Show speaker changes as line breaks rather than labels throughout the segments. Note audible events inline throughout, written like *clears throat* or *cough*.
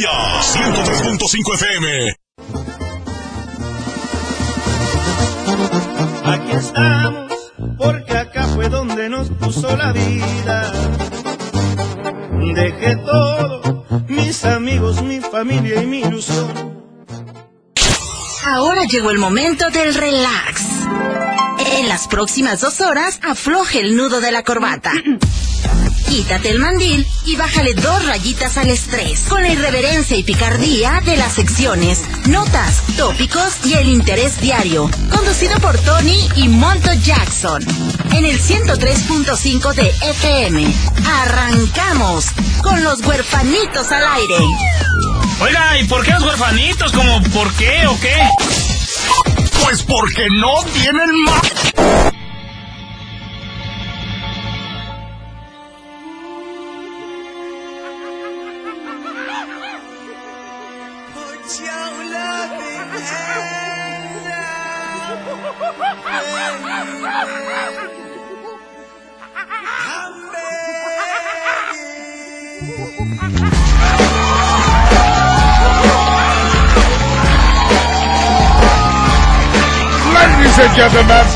día. 103.5 FM.
Aquí estamos, porque acá fue donde nos puso la vida. Dejé todo, mis amigos, mi familia y mi ilusión.
Ahora llegó el momento del relax. En las próximas dos horas, afloje el nudo de la corbata. *clears throat* Quítate el mandil y bájale dos rayitas al estrés con la irreverencia y picardía de las secciones, notas, tópicos y el interés diario. Conducido por Tony y Monto Jackson. En el 103.5 de FM. Arrancamos con los huerfanitos al aire.
Oiga, ¿y por qué los huerfanitos? ¿Como por qué o qué?
Pues porque no tienen más.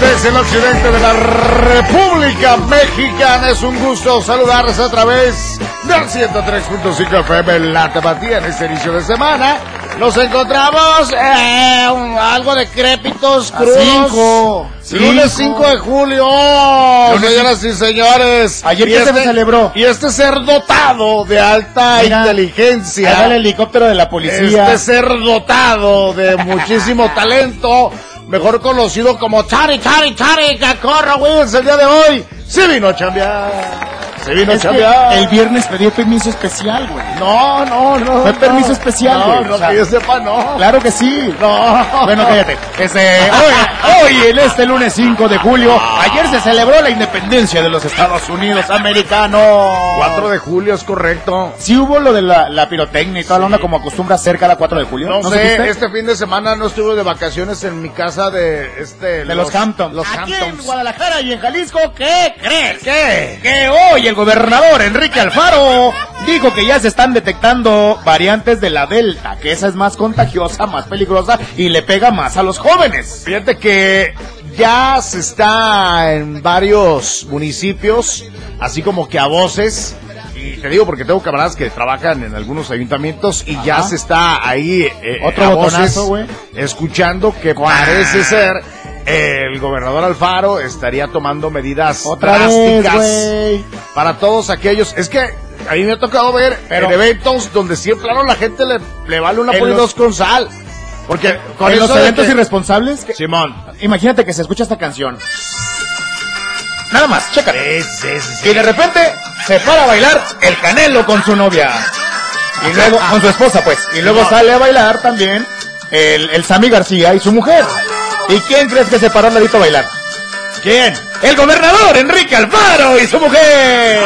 Desde el occidente de la República Mexicana, es un gusto saludarles a través del 103.5 FM La Tapatía en este inicio de semana. Nos encontramos eh, algo decrépitos, crudos.
cinco.
Lunes
Cinco.
5 de julio,
Lunes
señoras y señores.
Ayer
Y
que se
este-
celebró.
Y este ser dotado de alta
Mira,
inteligencia.
Va el helicóptero de la policía.
Este ser dotado de *laughs* muchísimo talento, mejor conocido como Chari, Chari, Chari, Cacorro Wills, el día de hoy, se vino a chambear. Se vino a
que el viernes pedí permiso especial, güey.
No, no, no.
Fue
no.
permiso especial,
No,
güey.
no,
O sea,
que yo sepa, no.
Claro que sí.
No.
Bueno, cállate. Este, hoy, hoy, en este lunes 5 de julio, ayer se celebró la independencia de los Estados Unidos americanos.
4 de julio es correcto.
Sí hubo lo de la, la pirotecnia y toda la onda como acostumbra hacer cada 4 de julio.
No, sé,
supiste?
este fin de semana no estuve de vacaciones en mi casa de este
De los, Hamptons.
Los
Aquí en
Hamptons.
Guadalajara y en Jalisco, ¿qué crees?
¿Qué?
Que hoy el gobernador Enrique Alfaro dijo que ya se están detectando variantes de la Delta, que esa es más contagiosa, más peligrosa y le pega más a los jóvenes.
Fíjate que ya se está en varios municipios, así como que a voces. Y te digo porque tengo camaradas que trabajan en algunos ayuntamientos y ya se está ahí eh,
Otro
a
botonazo, güey.
escuchando que parece ser el gobernador Alfaro estaría tomando medidas
Otra
drásticas para todos aquellos. Es que a mí me ha tocado ver
Pero-
en eventos donde sí, claro, la gente le, le vale una
los-
dos con sal. Porque con
en los eventos
que-
irresponsables, que-
Simón.
imagínate que se escucha esta canción. Nada más, chécate.
Sí, sí, sí, sí.
Y de repente se para a bailar el Canelo con su novia. Y luego, con su esposa, pues. Y luego sale a bailar también el, el Sammy García y su mujer. ¿Y quién crees que se paró al ladito a bailar?
¿Quién?
El gobernador Enrique Alfaro y su mujer.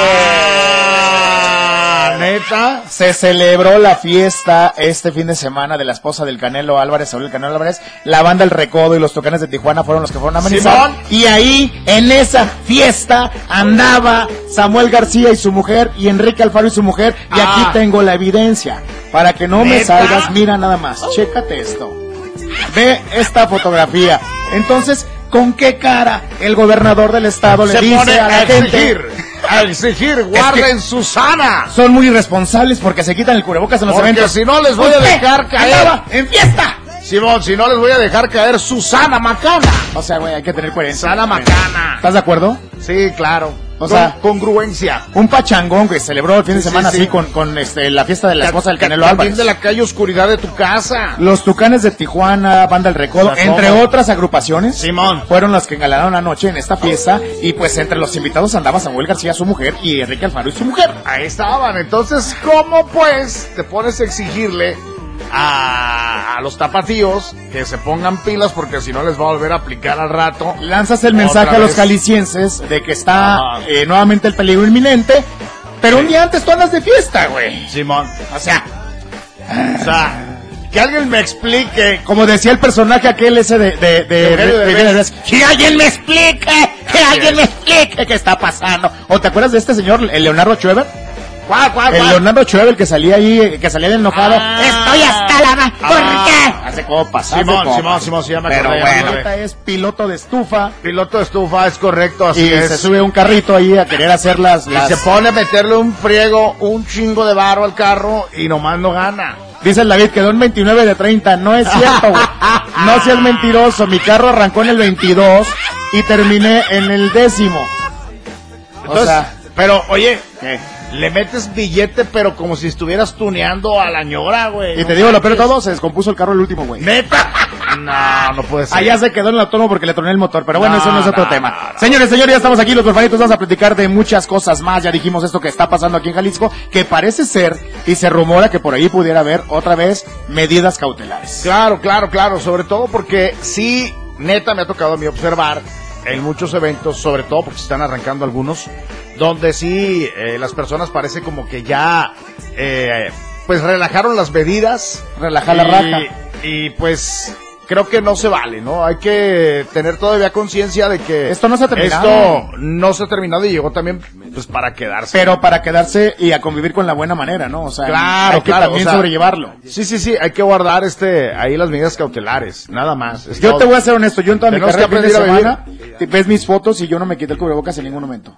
Ah, neta.
Se celebró la fiesta este fin de semana de la esposa del Canelo Álvarez, Saúl el Canelo Álvarez. La banda El Recodo y los Tocanes de Tijuana fueron los que fueron a amenizar. Y ahí, en esa fiesta, andaba Samuel García y su mujer y Enrique Alfaro y su mujer. Y
Ah.
aquí tengo la evidencia. Para que no me salgas, mira nada más. Chécate esto. Ve esta fotografía. Entonces, ¿con qué cara el gobernador del estado le dice a la gente?
A exigir, guarden Susana.
Son muy irresponsables porque se quitan el cubrebocas en los
Porque
eventos.
si no les voy a
¿Usted
dejar caer.
en fiesta.
Simón, si no les voy a dejar caer Susana Macana.
O sea, güey, hay que tener coherencia.
Susana Macana.
¿Estás de acuerdo?
Sí, claro.
O
Con-
sea-
congruencia.
Un pachangón que celebró el fin de semana
sí,
así
sí.
con, con este, la fiesta de la esposa del
Ca-
Canelo
también
Álvarez.
de la calle Oscuridad de tu casa.
Los Tucanes de Tijuana, Banda El Recodo, entre otras agrupaciones,
Simón.
fueron las que engalanaron anoche en esta fiesta. Y pues entre los invitados andaba Samuel García, su mujer, y Enrique Alfaro y su mujer.
Ahí estaban. Entonces, ¿cómo pues te pones a exigirle a, a los tapatíos que se pongan pilas porque si no les va a volver a aplicar al rato?
Lanzas el mensaje a los jaliscienses de que está eh, nuevamente el peligro inminente. Pero un día antes tú andas de fiesta, güey.
Simón.
O sea,
O sea, que alguien me explique.
como decía el personaje aquel ese de... de, que alguien me explique, que alguien me explique qué está pasando. ¿O te acuerdas de este señor, el Leonardo Schweber?
¿Cuál, cuál,
El
cuál?
Leonardo Chuevel que salía ahí, eh, que salía de enojado.
Ah.
Estoy hasta la ma- ¿Por
Ah.
qué? Hace copas, hace
Simón,
copas.
Simón, Simón, ya me
Pero bueno, es piloto de estufa.
Piloto de estufa, es correcto, así
y
es.
se sube un carrito ahí a querer hacer las,
Y se pone a meterle un friego, un chingo de barro al carro y nomás no gana.
Dice el David, quedó en 29 de 30. No es cierto, güey. No seas mentiroso. Mi carro arrancó en el 22 y terminé en el décimo.
Entonces,
o sea,
pero oye,
¿qué?
Le metes billete, pero como si estuvieras tuneando a la ñora, güey.
Y te digo, lo peor de todo, se descompuso el carro el último, güey.
¿Neta? No, no puede ser.
Allá se quedó en el autónomo porque le troné el motor, pero bueno,
No,
eso no es otro
no,
tema.
no.
Señores, señores, ya estamos aquí, los perfanitos, vamos a platicar de muchas cosas más. Ya dijimos esto que está pasando aquí en Jalisco, que parece ser, y se rumora que por ahí pudiera haber otra vez medidas cautelares.
Claro, claro, claro, sobre todo porque sí, neta me ha tocado a mí observar en muchos eventos, sobre todo porque se están arrancando algunos, donde sí eh, las personas parece como que ya, eh, pues relajaron las medidas.
Relajar la raja.
Y pues creo que no se vale, ¿no? Hay que tener todavía conciencia de que
Esto no se ha terminado.
Esto no se ha terminado y llegó también pues para quedarse.
Pero para quedarse y a convivir con la buena manera, ¿no? O sea,
Claro,
hay que
claro,
también
o sea,
sobrellevarlo.
Sí, sí, sí, hay que guardar este ahí las medidas cautelares, nada más. Es
Yo
todo.
te voy a ser honesto, yo en toda mi carrera
que
de
a
semana, ves mis fotos y yo no me quité el cubrebocas en ningún momento.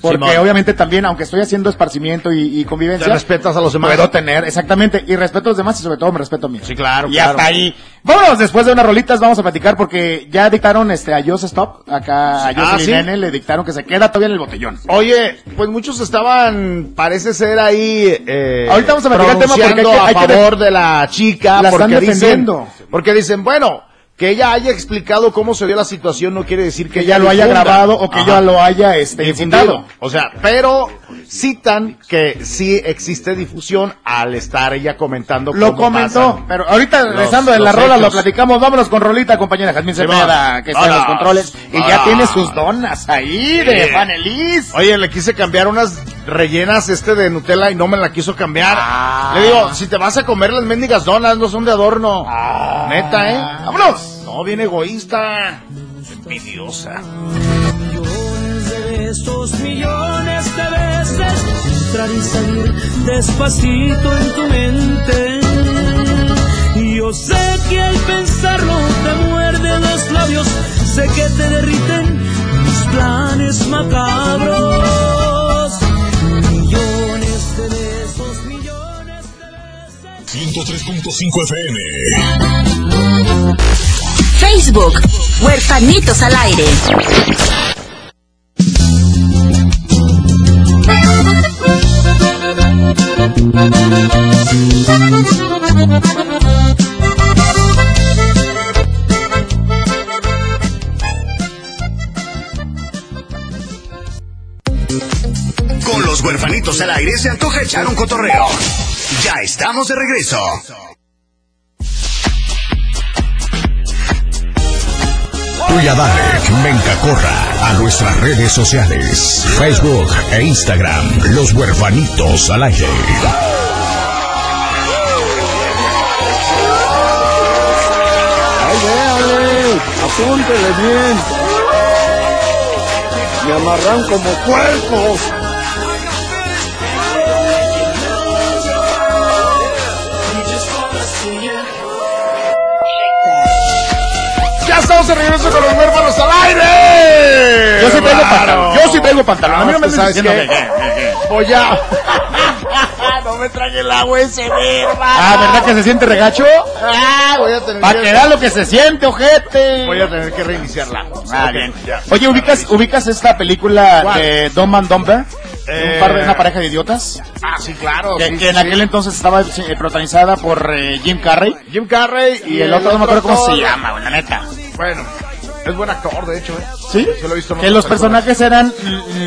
Porque obviamente también, aunque estoy haciendo esparcimiento y, y convivencia,
Te respetas a los demás.
puedo tener, exactamente, y respeto a los demás y sobre todo me respeto a mí.
Sí, claro,
Y
claro.
hasta ahí. Vámonos, después de unas rolitas vamos a platicar porque ya dictaron este a Just Stop, acá a
Ah, ¿sí?
Nene le dictaron que se queda todavía en el botellón.
Oye, pues muchos estaban, parece ser ahí, eh,
Ahorita vamos a platicar el tema porque hay que- hay que
a favor de la chica,
La
porque
están
dicen,
defendiendo.
porque dicen, bueno, que ella haya explicado cómo se dio la situación no quiere decir que,
Que ya lo haya grabado o que
Ajá.
ya lo haya este,
difundido. O sea, pero citan que sí existe difusión al estar ella comentando
Lo
cómo
comentó, pero ahorita regresando de la
los
rola lo platicamos. Vámonos con rolita, compañera Jazmín Cepeda, que está en los controles. Y ya tiene sus donas ahí de
Sí.
Vanelis.
Oye, le quise cambiar unas rellenas este de Nutella y no me la quiso cambiar.
Ah.
Le digo, si te vas a comer las mendigas donas, no son de adorno.
Ah.
Neta, ¿eh? ¡Vámonos! No, bien egoísta. Envidiosa.
Millones de besos, millones de veces entrar y salir despacito en tu mente. Y yo sé que al pensarlo te muerden los labios, sé que te derriten mis planes macabros.
103.5 FM.
Facebook, Huerfanitos al aire.
Con los huerfanitos al aire se antoja echar un cotorreo. Estamos de regreso. Dale, Menca Corra, a nuestras redes sociales, Facebook e Instagram, los huerfanitos al aire.
Apúntele bien. Me amarran como cuerpos.
Estamos de regreso con los huérfanos al aire!
Yo sí
Claro.
pantalón. Yo sí traigo pantalón. A mí no me
Es que,
andes
¿sabes
diciendo que-
a... *laughs* no me trague el agua ese, hermano.
Ah, ¿verdad que se siente regacho?
Ah, voy a tener
Para que vea lo que se siente, ojete.
Voy a tener que reiniciarla.
Ah, bien.
ya.
Oye, ¿ubicas, ¿ubicas esta película de Dumb and Dumber?
Eh,
Un par de una pareja de idiotas.
Ah, sí, claro.
Que,
sí,
que en
sí,
aquel entonces estaba eh, protagonizada por eh, Jim Carrey.
Jim Carrey
Y el otro no me acuerdo cómo se llama, la neta.
Bueno, es buen actor, de hecho, ¿eh?
¿Sí?
Se lo he visto en
Que los personajes eran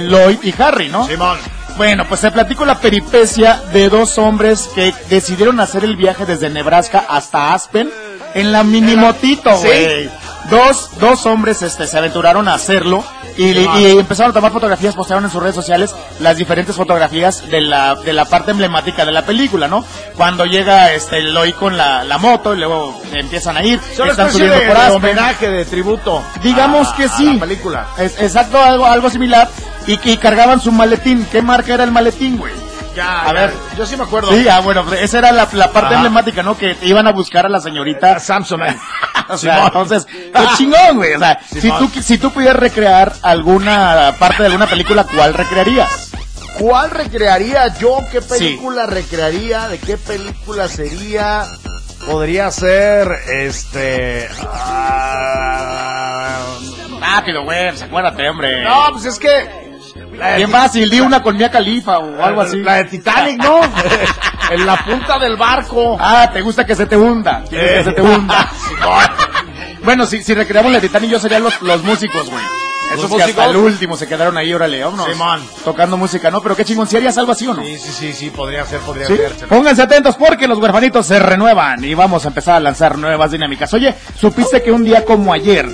Lloyd y Harry, ¿no?
Simón.
Bueno, pues se platico la peripecia de dos hombres que decidieron hacer el viaje desde Nebraska hasta Aspen en la minimotito,
¿Sí?
Dos, dos hombres este, se aventuraron a hacerlo y, y empezaron a tomar fotografías, postearon en sus redes sociales las diferentes fotografías de la, de la parte emblemática de la película, ¿no? Cuando llega este Lloyd con la, la moto y luego empiezan a ir,
Son una
están subiendo
de,
por
de homenaje, de tributo.
Digamos
a-
que
a
sí.
la película.
Es, exacto, algo, algo similar. Y que cargaban su maletín. ¿Qué marca era el maletín, güey?
Ya,
A
ya,
ver.
Yo sí me acuerdo.
Sí, ah, bueno, esa era la, la parte emblemática, ¿no? Que te iban a buscar a la señorita. *laughs* O sea, entonces, qué chingón, güey. O sea, si tú, si tú pudieras recrear alguna parte de alguna película, ¿cuál recrearías?
¿Cuál recrearía yo? ¿Qué película recrearía? ¿De qué película sería? Podría ser, este... ah,
Rápido, güey, pues acuérdate, hombre.
no, pues es que...
Bien fácil, di una con Mia Califa o algo así.
La de Titanic, ¿no? *laughs* en la punta del barco.
Ah, te gusta que se te hunda. Quieres que se te hunda. *laughs* bueno, si, si recreamos la de Titanic, yo serían los, los músicos, güey. Esos que hasta el último se quedaron ahí, órale, vámonos.
Simón.
Tocando música, ¿no? Pero qué chingón, si harías algo así o no?
Sí, sí, sí, sí, podría ser, podría
¿Sí?
ser.
Pónganse atentos porque los huerfanitos se renuevan y vamos a empezar a lanzar nuevas dinámicas. Oye, ¿supiste que un día como ayer,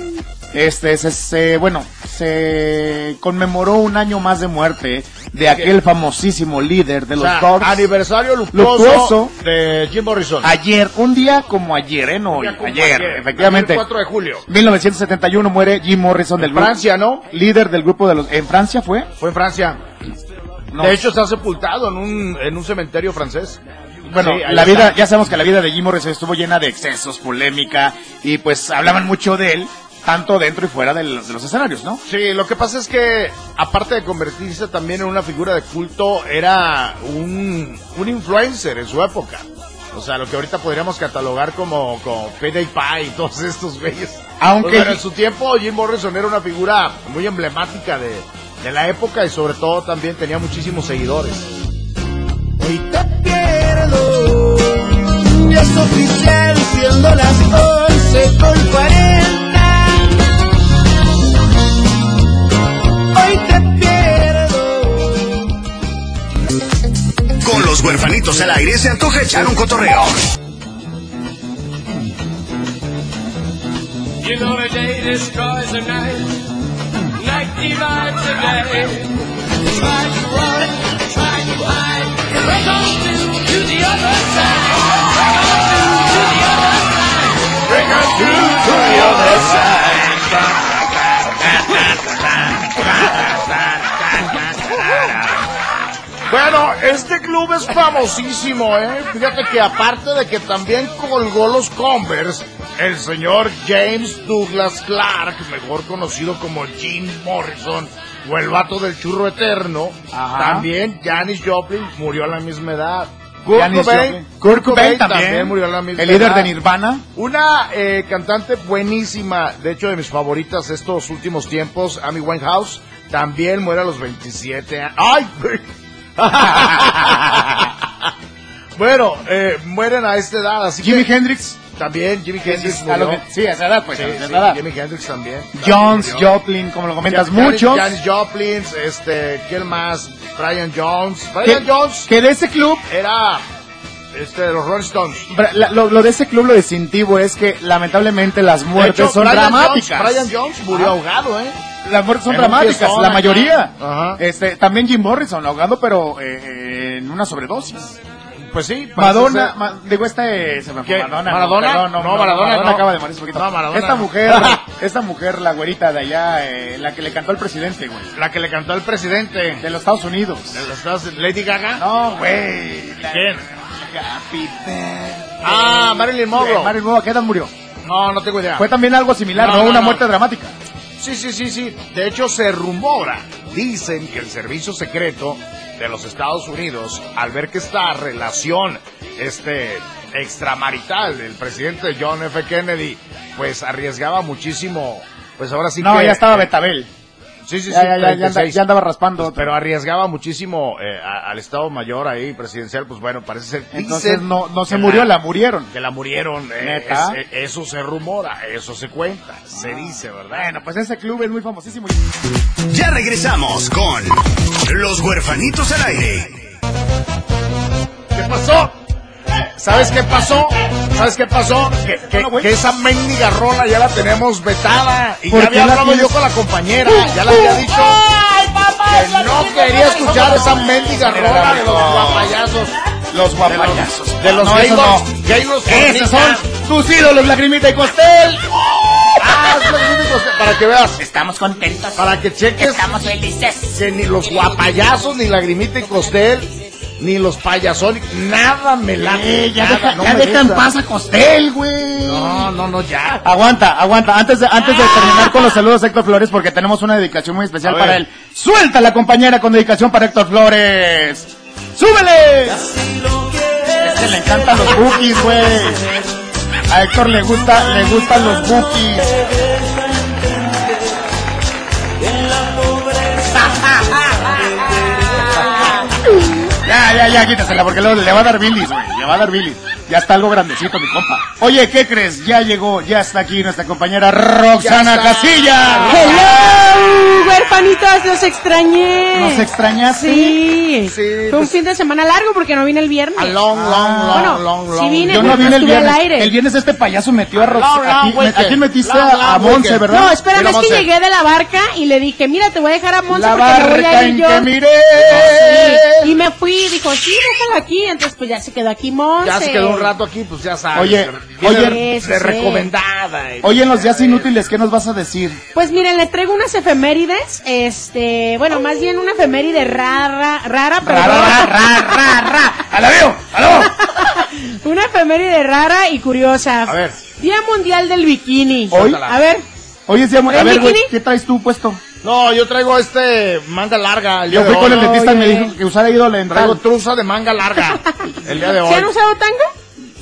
este, se, se- bueno, se conmemoró un año más de muerte de aquel famosísimo líder de
O
los
sea,
Dogs?
aniversario luctuoso,
Luctuoso.
de Jim Morrison.
Ayer, un día como ayer, ¿eh? No,
como
ayer,
ayer,
efectivamente.
ayer, 4 de julio.
1971 muere Jim Morrison del grupo.
Francia, ¿no?
Líder del grupo de los... ¿En Francia fue?
Fue en Francia.
No.
De hecho, está sepultado en un, en un cementerio francés.
Bueno,
Sí,
la vida, ya sabemos que la vida de Jim Morrison estuvo llena de excesos, polémica, y pues hablaban mucho de él, tanto dentro y fuera del- de los escenarios, ¿no?
Sí, lo que pasa es que, aparte de convertirse también en una figura de culto, era un, un influencer en su época. O sea, lo que ahorita podríamos catalogar como, como Payday Pie y todos estos güeyes.
Aunque-
Pues, bueno, en su tiempo Jim Morrison era una figura muy emblemática de, de la época y sobre todo también tenía muchísimos seguidores.
Hoy te pierdo, ya es oficial siendo las 11 con 40.
Los huerfanitos al aire se antoja echar un cotorreo.
You know the day destroys the night, night divides the day. Try to run, try to hide, break on through to the other side. Break on through to the other side. Break on through to the other side.
Bueno, este club es famosísimo, ¿eh? Fíjate que aparte de que también colgó los Converse, el señor James Douglas Clark, mejor conocido como Jim Morrison, o el vato del churro eterno,
Ajá.
también Janis Joplin murió a la misma edad. Kurt Cobain.
Kurt Cobain también,
murió a la misma
el líder
edad.
de Nirvana.
Una eh, cantante buenísima, de hecho de mis favoritas estos últimos tiempos, Amy Winehouse, también muere a los 27 años. ¡Ay! *laughs* *laughs* bueno, eh, mueren a esta edad, así
Jimi
que
Hendrix.
también Jimi Hendrix
a lo
murió.
que- sí, a esa edad, pues,
Sí,
a esa
sí,
edad.
Jimi Hendrix también.
Jones,
También.
Joplin, como lo comentas, muchos.
Janis Joplin, este, ¿quién más? Brian Jones. Brian
que,
Jones
que de ese club
era este de los Rolling Stones.
La- Lo, lo de ese club, lo distintivo es que lamentablemente las muertes
hecho,
son
Brian
dramáticas.
Jones, Brian Jones murió ahogado, ¿eh?
Las muertes son
En un
dramáticas, la mayoría.
Ajá.
Este, también Jim Morrison ahogado, pero eh, en una sobredosis.
Pues sí. parece
Madonna,
ser-
ma- digo este, se me fue
¿Qué?
Madonna.
¿Maradona?
perdón, no,
No,
no,
Maradona no.
acaba de morir hace poquito.
No, Maradona
Esta mujer, *laughs* esta mujer, la güerita de allá, eh, la que le cantó al presidente, güey.
La que le cantó al presidente
De los Estados Unidos.
de los Estados Unidos, Lady Gaga.
No, güey.
¿Quién?
Happy birthday.
Ah, Marilyn Monroe.
Marilyn Monroe, ¿a qué edad murió?
No, no tengo idea.
Fue también algo similar,
No,
¿no?
no,
Una
no.
muerte dramática.
Sí, sí, sí, sí. De hecho, se rumora, dicen que el servicio secreto de los Estados Unidos, al ver que esta relación, este, extramarital del presidente John F. Kennedy, pues arriesgaba muchísimo, pues ahora sí
no,
que...
ya estaba Betabel.
Sí, sí, sí,
Ya, ya, ya, ya, anda-
36.
ya andaba raspando.
Pero arriesgaba muchísimo eh, a- al Estado Mayor ahí, presidencial, pues bueno, parece ser...
Entonces
dicen
no, no se murió, la murieron.
Que la murieron, eh,
¿Neta?
es- eh, eso se rumora, eso se cuenta, se dice, ¿verdad?
Bueno, pues ese club es muy famosísimo.
Ya regresamos con los huerfanitos al aire.
¿Qué pasó? ¿Sabes qué pasó? ¿Sabes qué pasó? Que, esa mendiga rola ya la tenemos vetada. Y
¿Por
ya había
la
hablado yo con la compañera. Ya le había dicho que no quería escuchar esa mendiga rola de los guapayazos.
Los guapayazos.
De los
No, esos
Gaylords.
no.
Gaylords
Esos son tus ídolos, Lagrimita y Costel.
Ah, los para que veas.
Estamos contentos.
Para que cheques
Estamos felices.
que ni los guapayazos, ni Lagrimita y Costel ni los payasónicos, nada me late.
Eh, ya
nada,
deja,
no
ya deja en paz a Costel, güey.
No, no, no, ya.
Aguanta, aguanta. Antes de, antes de terminar con los saludos a Héctor Flores, porque tenemos una dedicación muy especial para él. Suelta la compañera con dedicación para Héctor Flores. ¡Súbele! Es que le encantan los bookies, güey. A Héctor le gusta, le gustan los bookies. Ya, ya, quítasela, porque luego le va a dar bilis, güey. Le va a dar bilis. Ya está algo grandecito, mi compa. Oye, ¿qué crees? Ya llegó, ya está aquí nuestra compañera Roxana. Casilla.
¡Hello! Huerfanitos, los extrañé.
¿Nos extrañaste?
Sí.
Sí,
Fue un
pues-
fin de semana largo porque no vine el viernes.
A long, long, long,
Bueno,
long, long.
sí vine,
Yo no vine el
al
viernes.
aire.
El viernes este payaso metió a
Long, long
Aquí, metiste
Long,
a,
long
a Monse. ¿verdad?
No, espérame, es que llegué de la barca y le dije, mira, te voy a dejar a Monse
La
porque me voy
barca
a ir yo.
que miré.
Sí. Y me fui y dijo, sí, déjala aquí. Entonces, pues ya se quedó aquí Monse.
Ya se quedó un rato aquí, pues ya sabes.
Oye, oye,
de, recomendada.
Oye, en los días inútiles, ¿qué nos vas a decir?
Pues miren, les traigo unas efemérides, este, bueno, más bien una efeméride rara, rara, pero
Ra, ra, ra, ra, ra. ¡A la veo! ¡Aló! *laughs*
una efeméride rara y curiosa.
A ver.
Día Mundial del Bikini.
¿Hoy?
A ver,
Oye, sí, amor, a
¿El
ver, güey,
bikini?
¿qué traes tú puesto?
No, yo traigo este manga larga. el día
Yo
de
fui con
hoy.
el dentista y me
Oye.
dijo que usara en
Traigo truza de manga larga el día de hoy.
¿se han usado tanga?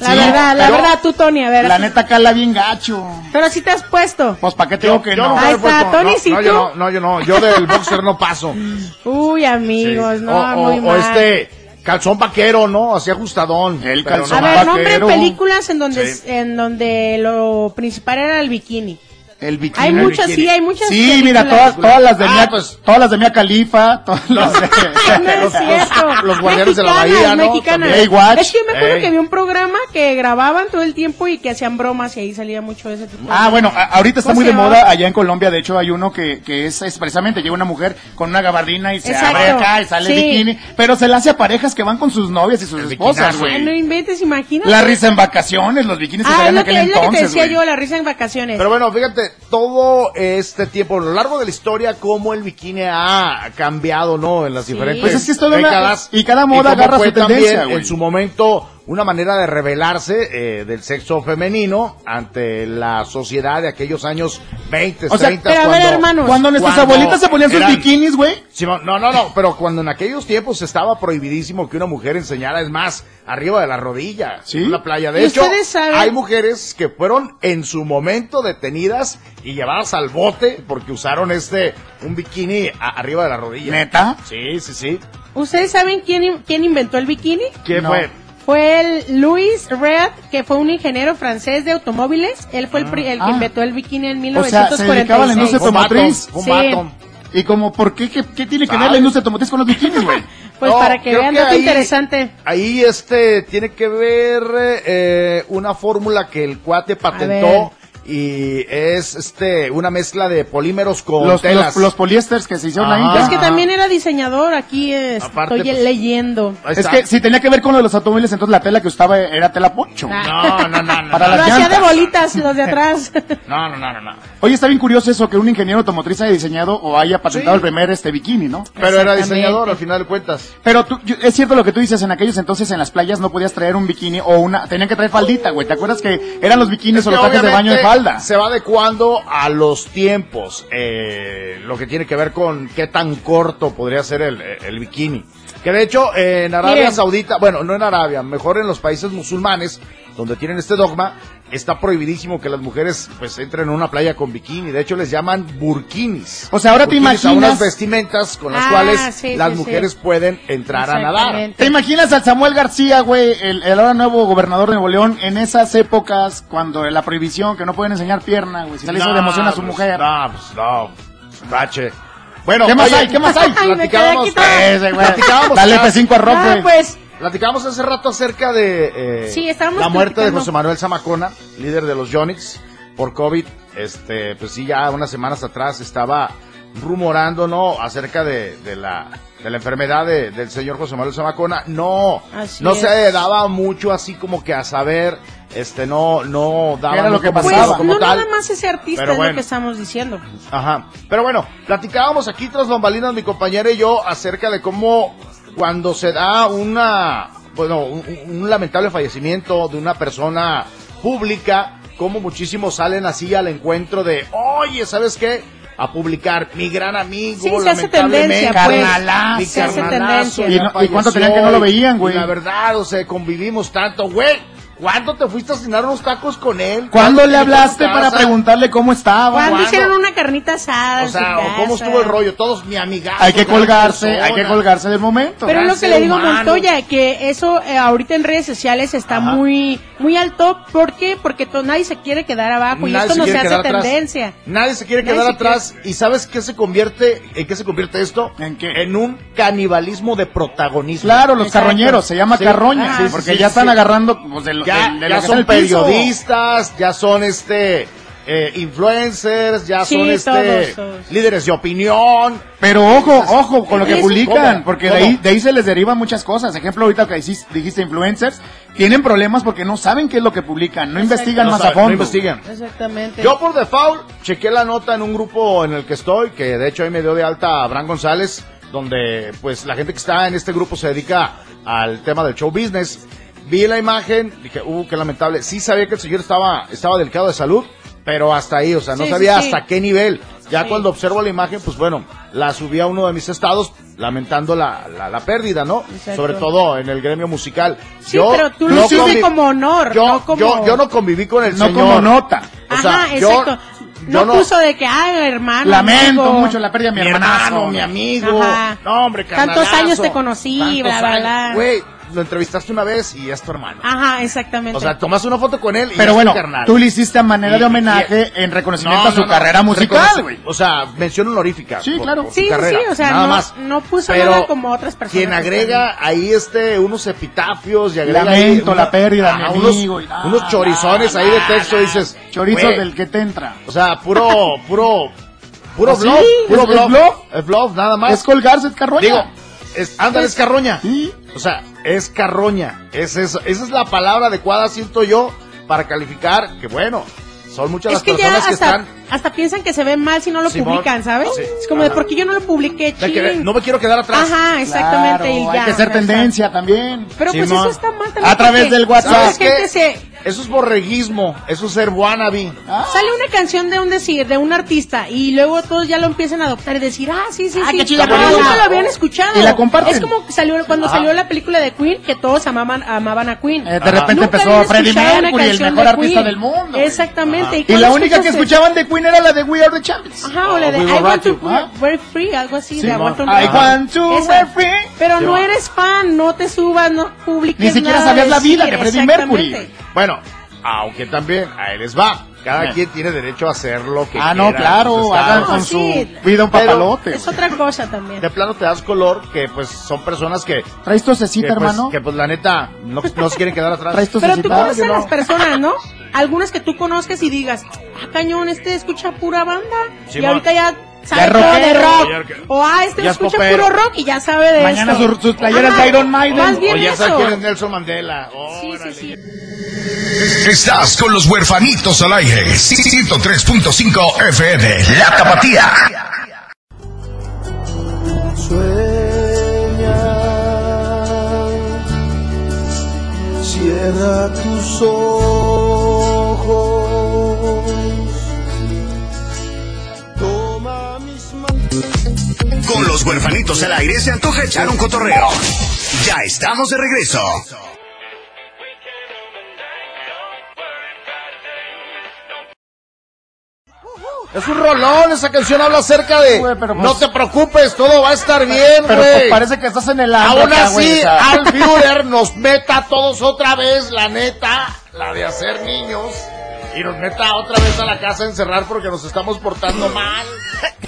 La
Sí,
verdad, la
pero-
verdad, tú, Tony, a ver.
La neta cala bien gacho.
Pero sí te has puesto.
Pues, ¿para qué te digo que
yo
no?
Ahí está,
puesto-
Tony,
no,
sí,
no,
tú.
yo no, no, yo no, yo del boxer no paso. *laughs*
Uy, amigos,
Sí.
no,
o,
muy
o-
mal.
o este calzón vaquero, ¿no? Así ajustadón.
El calzón
A
no.
ver, nombre
vaquero.
películas en donde,
Sí.
en donde lo principal era el bikini.
El bikini.
Hay muchas,
bikini.
sí, hay muchas
Sí, mira, todas, todas las de
Ah,
Mia,
pues.
todas las de Mia Califa, todas *laughs* las de...
No es *laughs* cierto.
los guardianes de la bahía, ¿no?
mexicanas.
También.
Es que yo me acuerdo
Ey.
que había un programa que grababan todo el tiempo y que hacían bromas y ahí salía mucho de ese tipo. de
Ah, bueno, a- ahorita está
¿Cómo
muy de moda allá en Colombia. De hecho, hay uno que, que es, es precisamente, llega una mujer con una gabardina y se
Exacto.
abre acá y sale
Sí.
bikini. Pero se la hace a parejas que van con sus novias y sus
El
esposas,
bikinazo.
Ay, no
güey.
inventes, imagínate.
La risa en vacaciones, los bikinis que
Ah,
salían en aquel
que, es lo que te
entonces,
decía
güey.
yo, la risa en vacaciones.
Pero bueno, fíjate, todo este tiempo, a lo largo de la historia, cómo el bikini ha cambiado, ¿no? En las diferentes
Pues es que es toda una-
décadas.
y cada moda agarra su tendencia, güey.
En su momento, una manera de rebelarse eh, del sexo femenino ante la sociedad de aquellos años 20,
O sea,
30.
pero a ver,
cuando-
hermanos.
Cuando nuestras
cuando
abuelitas se ponían sus bikinis, güey.
No, no, no, pero cuando en aquellos tiempos estaba prohibidísimo que una mujer enseñara, es más, arriba de la rodilla,
¿Sí?
en la playa. De
¿Y
hecho,
ustedes saben?
hay mujeres que fueron en su momento detenidas y llevadas al bote porque usaron este, un bikini a- arriba de la rodilla.
¿Neta?
Sí, sí, sí.
¿Ustedes saben quién, quién inventó el bikini?
¿Quién
No.
fue?
Fue el Louis Red, que fue un ingeniero francés de automóviles. Él fue el, pri- el que
Ah.
inventó el bikini en
O sea, se dedicaba a la
1946.
industria automotriz.
Sí.
Y como, ¿por qué? ¿Qué, qué tiene que ver la industria automotriz con los bikinis, güey? *laughs*
Pues
No,
para que vean,
que ahí-
interesante.
Ahí este tiene que ver eh, una fórmula que el cuate
ver.
patentó y es este una mezcla de polímeros con
Los,
telas.
los, los poliésteres que se hicieron ahí.
Es que también era diseñador, aquí
Aparte,
estoy
pues,
leyendo.
Es que si tenía que ver con lo de los automóviles, entonces la tela que usaba era tela poncho.
Ah.
No, no, no, no.
Para
no.
Lo hacía de bolitas los de *laughs* atrás.
No, no, no, no, no.
Oye, está bien curioso eso que un ingeniero automotriz haya diseñado o haya patentado
Sí.
el primer este bikini, ¿no?
Pero era diseñador al final de cuentas.
Pero tú, yo- es cierto lo que tú dices, en aquellos entonces en las playas no podías traer un bikini o una, tenían que traer faldita, güey. ¿Te acuerdas que eran los bikinis
Es
o los trajes de baño de
Se va adecuando a los tiempos. eh, lo que tiene que ver con qué tan corto podría ser el, el bikini. Que de hecho, en Arabia
Miren.
Saudita, bueno, no en Arabia, mejor en los países musulmanes, donde tienen este dogma, está prohibidísimo que las mujeres pues entren en una playa con bikini. De hecho, les llaman burkinis.
O sea, ahora te
Burkinis a
imaginas-
unas vestimentas con las
Ah,
cuales
sí,
las
sí,
mujeres
sí.
pueden entrar a nadar.
¿Te imaginas al Samuel García, güey, el, el ahora nuevo gobernador de Nuevo León, en esas épocas cuando la prohibición, que no pueden enseñar pierna, güey, si se le hizo de emoción a su
pues,
mujer?
No, pues no. Bache. Bueno,
¿Qué más
oye,
hay? ¿Qué más hay? *laughs*
Ay, me quedé
Platicábamos,
aquí toda-
Ese, güey.
platicábamos,
Dale
ah,
F5 a Rock,
Ah,
güey.
pues,
platicábamos hace rato acerca de eh,
Sí,
la muerte de José Manuel Zamacona, líder de los Yonix, por COVID. Este, pues sí, ya unas semanas atrás estaba rumorando, ¿no? Acerca de, de la de la enfermedad de- del señor José Manuel Zamacona. No,
Así
no
es.
se daba mucho así como que a saber, este, no, no daba
Era lo que
pues
pasaba.
como
no
tal.
nada más ese artista
Pero
es
bueno.
lo que estamos diciendo.
Ajá. Pero bueno, platicábamos aquí tras bambalinas mi compañera y yo acerca de cómo cuando se da una, bueno, un, un lamentable fallecimiento de una persona pública, como muchísimos salen así al encuentro de, oye, ¿sabes qué? A publicar, mi gran amigo,
Sí, se hace
lamentablemente,
tendencia, pues.
carnalazo,
Se hace
carnalazo,
tendencia.
¿Y no- y cuánto tenían que no lo veían, güey?
La verdad, o sea, convivimos tanto, güey. ¿Cuándo te fuiste a cenar unos tacos con él?
¿Cuándo le hablaste para preguntarle cómo estaba?
Cuando
¿Cuándo?
hicieron una carnita asada.
O sea, o cómo estuvo el rollo, todos mi amiga.
Hay que colgarse, hay que colgarse del momento.
Pero es lo que le digo a
humano.
Montoya, que eso eh, ahorita en redes sociales está
Ajá.
muy muy alto. ¿Por qué? Porque nadie se quiere quedar abajo y esto
se
no se hace
atrás.
tendencia.
Nadie se quiere
Nadie
quedar
se
atrás. ¿Y sabes qué se convierte? ¿En qué se convierte esto?
¿En qué?
En un canibalismo de protagonismo.
Claro, los
Exacto.
carroñeros, se llama
Sí.
carroña,
Ajá,
porque
sí,
ya están agarrando pues, de
Ya,
de- de
son
piso.
periodistas, ya son este eh, influencers, ya
Sí,
son este
todos, todos.
líderes de opinión.
Pero ojo, ojo con lo que publican,
¿Cómo?
porque de ahí, de ahí se les derivan muchas cosas. Ejemplo, ahorita que dijiste, dijiste influencers, tienen problemas porque no saben qué es lo que publican, no investigan
No
más a fondo.
no investigan.
Exactamente.
Yo por default chequé la nota en un grupo en el que estoy, que de hecho ahí me dio de alta Abraham González, donde pues la gente que está en este grupo se dedica al tema del show business. Vi la imagen, dije, uh, qué lamentable. Sí sabía que el señor estaba, estaba delicado de salud, pero hasta ahí, o sea, no
Sí,
sabía
sí, sí.
hasta qué nivel. Ya
Sí.
cuando observo la imagen, pues bueno, la subí a uno de mis estados lamentando la, la, la pérdida, ¿no?
Exacto.
Sobre todo en el gremio musical.
Sí, pero tú lo hiciste como honor,
yo,
no como-
yo, yo no conviví con el
No
señor.
como nota.
O sea,
Ajá,
yo-
exacto.
yo
no, puso de que, ay, hermano.
Lamento
amigo.
mucho la pérdida de mi,
hermano, mi amigo.
Ajá.
No, hombre,
Tantos años te conocí, bla, bla, bla.
Güey, lo entrevistaste una vez y es tu hermano.
Ajá, exactamente.
O sea, tomas una foto con él y
Pero
es
bueno,
tu carnal.
tú le hiciste a manera
Y-
de homenaje
y-
en reconocimiento
No,
a su
no, no,
carrera musical,
reconoce-
güey.
O sea, mención honorífica.
Sí,
por-
claro.
su
sí, sí,
carrera,
sí, o sea,
nada
no,
más.
no puso
Pero
nada como otras personas.
Quien
que
agrega ahí este unos epitafios y agrega
Lamento
ahí
la pérdida de mi
unos,
amigo y
unos chorizones ahí de texto dices
Chorizo
güey,
del que te entra.
o sea puro *laughs* puro puro
¿Ah, sí?
bluff puro
¿Es- es
bluff
bluff?
es bluff nada más
Es colgarse, es carroña.
digo es ándale es carroña
Sí.
O sea es carroña es eso esa es la palabra adecuada siento yo para calificar que bueno son muchas
Es
las personas que están
hasta piensan que se ve mal si no lo
Simón.
publican, ¿sabes?
Sí.
Es como de,
Ajá.
¿por qué yo no lo publiqué?
de que no me quiero quedar atrás
Ajá, exactamente. y
Claro,
ya,
hay que ser
sea,
tendencia también.
Pero pues
Simón.
eso está mal también.
A través
porque
del WhatsApp.
gente se,
eso es borreguismo eso es ser wannabe
Ah,
Sale una canción de un decir, de un artista, y luego todos ya lo empiezan a adoptar y decir, ah, sí, sí,
Ah,
sí.
qué chida rola.
nunca lo habían escuchado.
Y la comparten.
Es como que salió, cuando
Ajá.
salió la película de Queen, que todos amaban, amaban a Queen.
eh, de repente
Nunca
empezó Freddie Mercury, el mejor
de
artista del mundo.
Exactamente.
Ajá.
Y la única que escuchaban de Queen era la de We Are the Champions.
Ajá, o la de
We
I want to very free, algo así, de I want to
I want to
Esa.
be free.
Pero no
Simón.
eres fan, no te subas, no publiques
Ni siquiera
nada
sabías la vida de Freddie. Mercury.
bueno aunque también a él les va cada quien tiene derecho a hacer lo que
Ah, no,
quiera,
claro,
pues, está-
hagan
No,
con
sí.
su vida un papalote.
Es otra cosa también.
de plano te das color que pues son personas que
¿Traes tosecita,
que, pues,
hermano?
que pues la neta no, no se quieren quedar atrás
¿Traes
Pero tú conoces a
no.
las personas, ¿no? Algunas que tú conozcas y digas, ah, cañón, este escucha pura banda. y ahorita ya sabe de rock. O ah, este
ya es
escucha
popero.
puro rock y ya sabe de
Mañana
esto.
sus- sus playeras
Ajá,
de Iron Maiden.
Más bien
o ya sabes
eso.
quién es Nelson Mandela
Sí, sí,
Órale.
sí.
Estás con los huerfanitos al aire. 103.5 FM. La Tapatía.
Sueña, cierra tus ojos,
Con los huerfanitos al aire se antoja echar un cotorreo. Ya estamos de regreso.
es un rolón esa canción habla acerca de
pero pues-
no te preocupes todo va a estar bien
Pero
güey
pues, parece que estás en el
aún así. Al Führer nos meta a todos otra vez la neta la de hacer niños y nos meta otra vez a la casa a encerrar porque nos estamos portando mal. *laughs*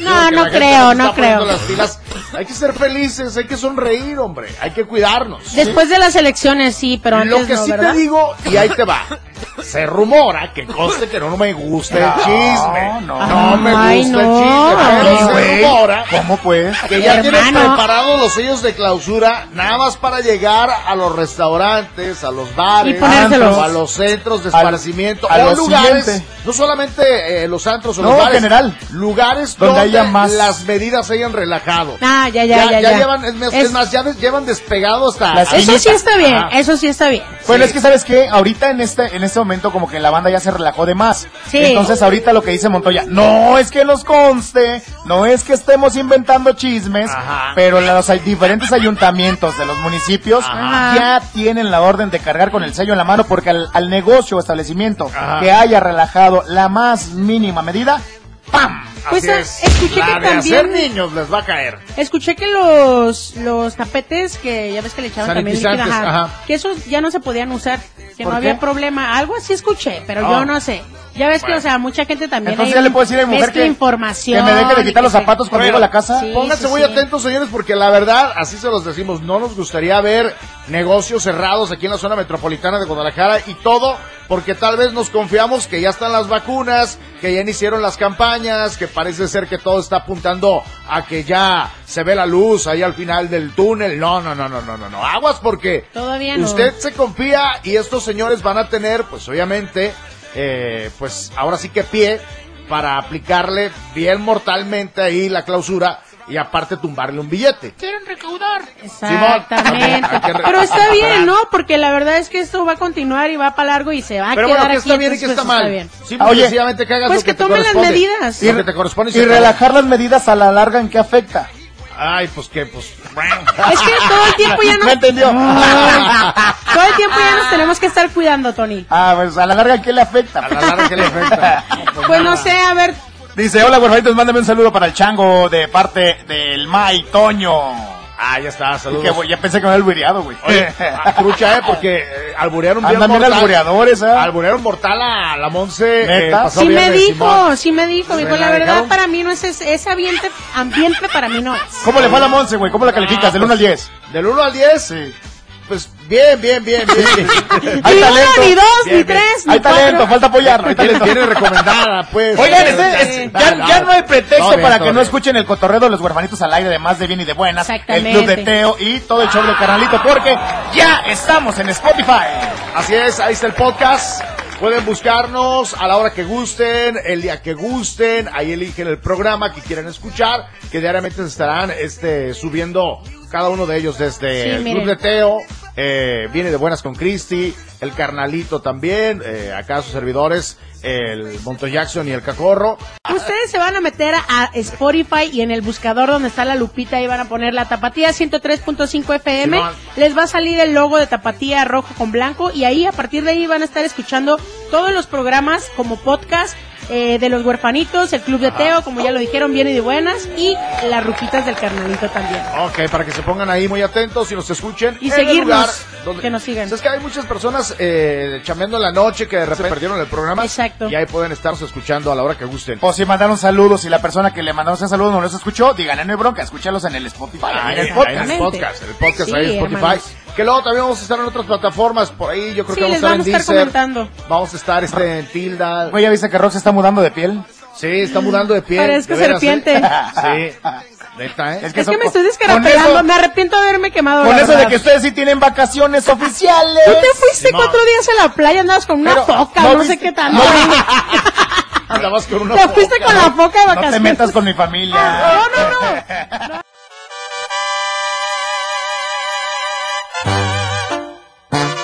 No, no creo, no creo.
Las pilas. Hay que ser felices, hay que sonreír, hombre. Hay que cuidarnos.
Después de las elecciones, sí, pero antes
Lo que
no,
sí
¿verdad?
te digo, y ahí te va. *laughs* se rumora que conste que no me gusta el chisme.
no.
No, me
Ay,
gusta
no.
el chisme.
Ay,
Pero se rumora
¿Cómo pues?
que ya tienen preparados los sellos de clausura nada más para llegar a los restaurantes, a los bares, a los centros de esparcimiento
a
o
lo
lugares,
siguiente.
no solamente eh, los antros o
No,
los bares,
general.
lugares
Donde
donde,
haya más-
las medidas se hayan relajado.
Ah, ya, ya, ya, ya.
llevan, es más,
Es-
es más, ya llevan despegado hasta...
Las
Eso sí está bien, eso sí está bien.
Bueno, es que sabes que ahorita en este en este momento como que la banda ya se relajó de más.
Sí.
Entonces ahorita lo que dice Montoya, no es que nos conste, no es que estemos inventando chismes,
Ajá.
pero los diferentes ayuntamientos de los municipios
Ajá.
ya tienen la orden de cargar con el sello en la mano porque al, al negocio o establecimiento
Ajá.
que haya relajado la más mínima medida, ¡pam!
Pues, ah,
es.
escuché
La
que
de hacer
también-
niños les va a caer.
Escuché que los, los tapetes que ya ves que le echaban también líquido,
Sanitizantes,
ajá,
ajá.
que esos ya no se podían usar, que no
¿Por
había problema. Algo así escuché, pero yo no sé. Ya ves que, o sea, mucha gente también
Entonces ya le puedo decir a mi mujer que,
información.
que me deje de quitar los zapatos cuando llego a la casa.
sí.
Pónganse muy
sí.
atentos, señores, porque la verdad, así se los decimos, no nos gustaría ver negocios cerrados aquí en la zona metropolitana de Guadalajara y todo porque tal vez nos confiamos que ya están las vacunas, que ya iniciaron las campañas, que parece ser que todo está apuntando a que ya se ve la luz ahí al final del túnel. No, no, no, no, no, no, no. Aguas porque
Todavía no.
usted se confía y estos señores van a tener, pues obviamente, eh, pues ahora sí que pie para aplicarle bien mortalmente ahí la clausura y aparte tumbarle un billete.
Quieren recaudar.
Exactamente.
Que
Pero está bien, ¿no? Porque la verdad es que esto va a continuar y va para largo y se va a
Pero
quedar
bueno, ¿qué
aquí.
está bien y qué
entonces,
está
pues,
mal?
bien.
Y
Oye,
sencillamente que hagas
pues
lo que,
que tomen las
corresponde.
medidas.
Lo que te corresponde
Y relajar las medidas a la larga en qué afecta.
Ay, pues que, pues.
Es que todo el tiempo ya *laughs*
¿Me
no...
entendió?
Todo el tiempo ya nos tenemos que estar cuidando, Tony.
Ah, pues a la larga, ¿qué le afecta?
A la larga, ¿qué le afecta? *laughs*
Pues no sé, a ver,
Dice, hola, huerfanitos, mándame un saludo para el chango de parte del May Toño.
Ah, ya está, saludos.
que, ya pensé que me había albureado, güey.
Oye, *laughs* ah, trucha, eh, porque eh, alburearon bien
Andan bien
mortal.
albureadores, ¿eh?
Alburearon mortal a la Monse. eh,
sí me dijo,
Simón.
sí me dijo, dijo,
la
verdad
dejaron.
para mí no es ese, ese ambiente, ambiente para mí no es.
¿Cómo le fue a la Monse, güey? ¿Cómo la calificas? Del 1 al 10.
Del 1 al 10,
Sí.
Pues bien, bien, bien, bien.
Hay
ni
talento.
uno, ni dos,
Bien,
ni
bien.
tres, ni
Hay talento,
cuatro.
falta apoyarlo. Hay talento.
tiene recomendada, pues.
Oigan, es- ya,
No,
ya no hay pretexto
bien,
para que no escuchen el cotorreo de los huerfanitos al aire de más de bien y de buenas, el club de Teo y todo el show del carnalito, porque ya estamos en Spotify.
Así es, ahí está el podcast. Pueden buscarnos a la hora que gusten, el día que gusten, ahí eligen el programa que quieran escuchar, que diariamente se estarán este, subiendo cada uno de ellos desde
Sí,
el. Club de Teo, eh, viene de buenas con Cristi, el Carnalito también, eh, acá sus servidores, el Monto Jackson y el Cacorro.
Ustedes se van a meter a Spotify y en el buscador donde está la lupita ahí van a poner la Tapatía 103.5 FM.
Simón.
Les va a salir el logo de Tapatía rojo con blanco y ahí a partir de ahí van a estar escuchando todos los programas como podcast eh, de los huerfanitos, el Club de Teo, como ya lo dijeron, bien y de buenas y las rupitas del carnalito también.
Ok, para que se pongan ahí muy atentos y nos escuchen.
Y
en el
seguirnos,
lugar donde-
que nos sigan.
Es que hay muchas personas eh, chambeando en la noche que de repente perdieron el programa.
Exacto.
Y ahí pueden estarnos escuchando a la hora que gusten.
O si mandaron saludos y la persona que le mandamos ese saludo no los escuchó, díganle no hay bronca, escúchalos en el Spotify.
Ahí,
en el podcast.
en el podcast, en el podcast
Sí,
ahí en Spotify.
hermanos.
Que luego también vamos a estar en otras plataformas por ahí. Yo creo
Sí,
que vamos
les
a
vamos a estar comentando.
Vamos a estar este, en Tilda.
Ya viste que Rox se está mudando de piel.
Sí, está mudando de pie.
Parezco
de veras,
serpiente.
¿eh? *laughs* Sí. *laughs* Neta, ¿eh?
Es
Es que me estoy
con
descarapelando, me arrepiento de haberme quemado.
Con eso de que ustedes sí tienen vacaciones oficiales.
Tú te fuiste cuatro días a la playa, andabas con una
Pero,
foca,
¿no
no,
viste?
sé qué tanto. *laughs*
No,
Andabas con una
Te fuiste
foca,
con
¿no?
la foca de
No
vacaciones.
te metas con mi familia.
No, no, no.
Oye,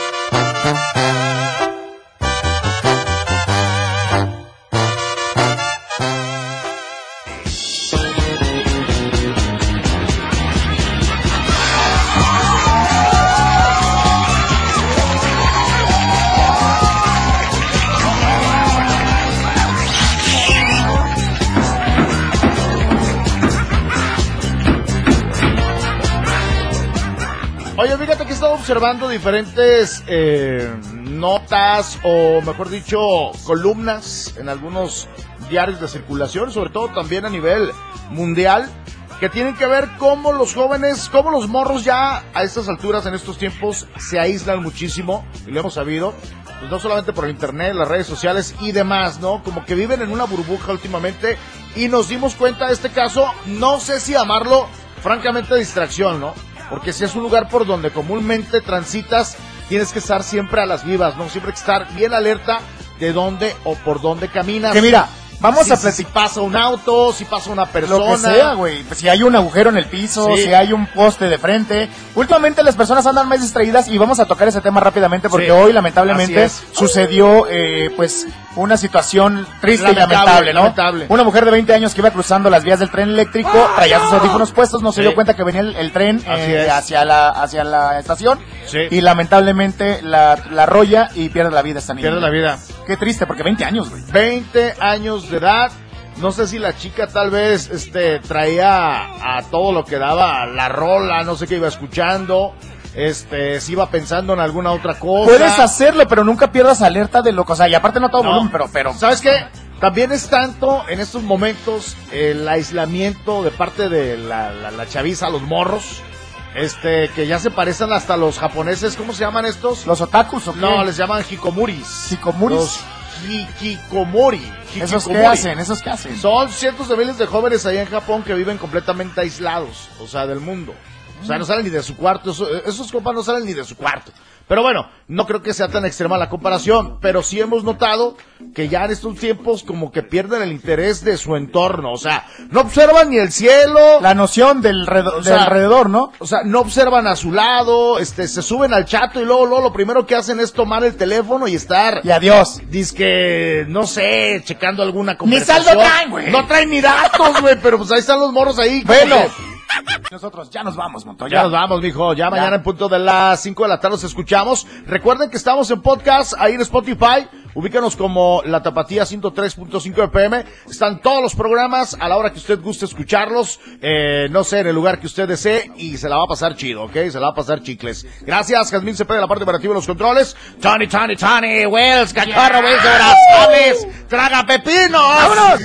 observando diferentes eh, notas o, mejor dicho, columnas en algunos diarios de circulación, sobre todo también a nivel mundial, que tienen que ver cómo los jóvenes, cómo los morros ya a estas alturas, en estos tiempos, se aíslan muchísimo, y lo hemos sabido, pues no solamente por el internet, las redes sociales y demás, ¿no? Como que viven en una burbuja últimamente y nos dimos cuenta de este caso, no sé si llamarlo francamente distracción, ¿no? Porque si es un lugar por donde comúnmente transitas, tienes que estar siempre a las vivas, ¿no? Siempre hay que estar bien alerta de dónde o por dónde caminas.
Que mira, vamos a
si,
platicar.
si pasa un auto, si pasa una persona.
Lo que sea, güey. Si hay un agujero en el piso,
Sí.
si hay un poste de frente. Últimamente las personas andan más distraídas y vamos a tocar ese tema rápidamente porque
Sí.
hoy lamentablemente sucedió pues pues una situación triste
Lamentable,
y lamentable, ¿no?
lamentable.
Una mujer de 20 años que iba cruzando las vías del tren eléctrico, traía sus audífonos puestos, no se
Sí.
dio cuenta que venía el, el tren eh, hacia la hacia la estación
Sí.
y lamentablemente la, la arrolla y pierde la vida esta niña.
Pierde la vida.
Qué triste porque 20 años, güey.
20 años de edad. No sé si la chica tal vez este traía a todo lo que daba la rola, no sé qué iba escuchando, este si iba pensando en alguna otra cosa.
Puedes hacerlo, pero nunca pierdas alerta de lo que, o sea, y aparte no todo
No.
volumen, pero pero
¿Sabes qué? También es tanto en estos momentos el aislamiento de parte de la, la, la chaviza, los morros, este, que ya se parecen hasta los japoneses, ¿cómo se llaman estos?
los otakus o qué?
No, les llaman hikomuris.
Hikomuris.
Los hikikomori.
¿Esos qué hacen? ¿Esos qué hacen?
Son cientos de miles de jóvenes allá en Japón que viven completamente aislados, o sea, del mundo. O sea, no salen ni de su cuarto, eso- esos compas no salen ni de su cuarto. Pero bueno, no creo que sea tan extrema la comparación, pero sí hemos notado que ya en estos tiempos como que pierden el interés de su entorno, o sea, no observan ni el cielo,
La noción del, redo-
O sea,
del alrededor, ¿no?
o sea, no observan a su lado, este, se suben al chato y luego, luego lo primero que hacen es tomar el teléfono y estar
Y adiós.
Dice no sé, checando alguna
Ni
conversación.
saldo traen, güey.
No traen ni datos, güey, pero pues ahí están los morros ahí.
Bueno.
que-
Nosotros ya nos vamos, Montoya.
Ya nos vamos, mijo. Ya, mañana en punto de las 5 de la tarde nos escuchamos. Recuerden que estamos en podcast ahí en Spotify. Ubícanos como La Tapatía 103.5 FM. Están todos los programas a la hora que usted guste escucharlos. Eh, no sé, en el lugar que usted desee. Y se la va a pasar chido, ¿ok? Se la va a pasar chicles. Gracias, Jasmine Cepeda de la parte operativa de los controles. Tony, Tony, Tony, Wells, Cachorro, Wells de Brazales. Traga pepino. ¡Vámonos!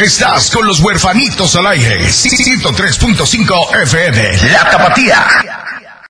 Estás con los huerfanitos al aire. 103.5 FM. La Tapatía.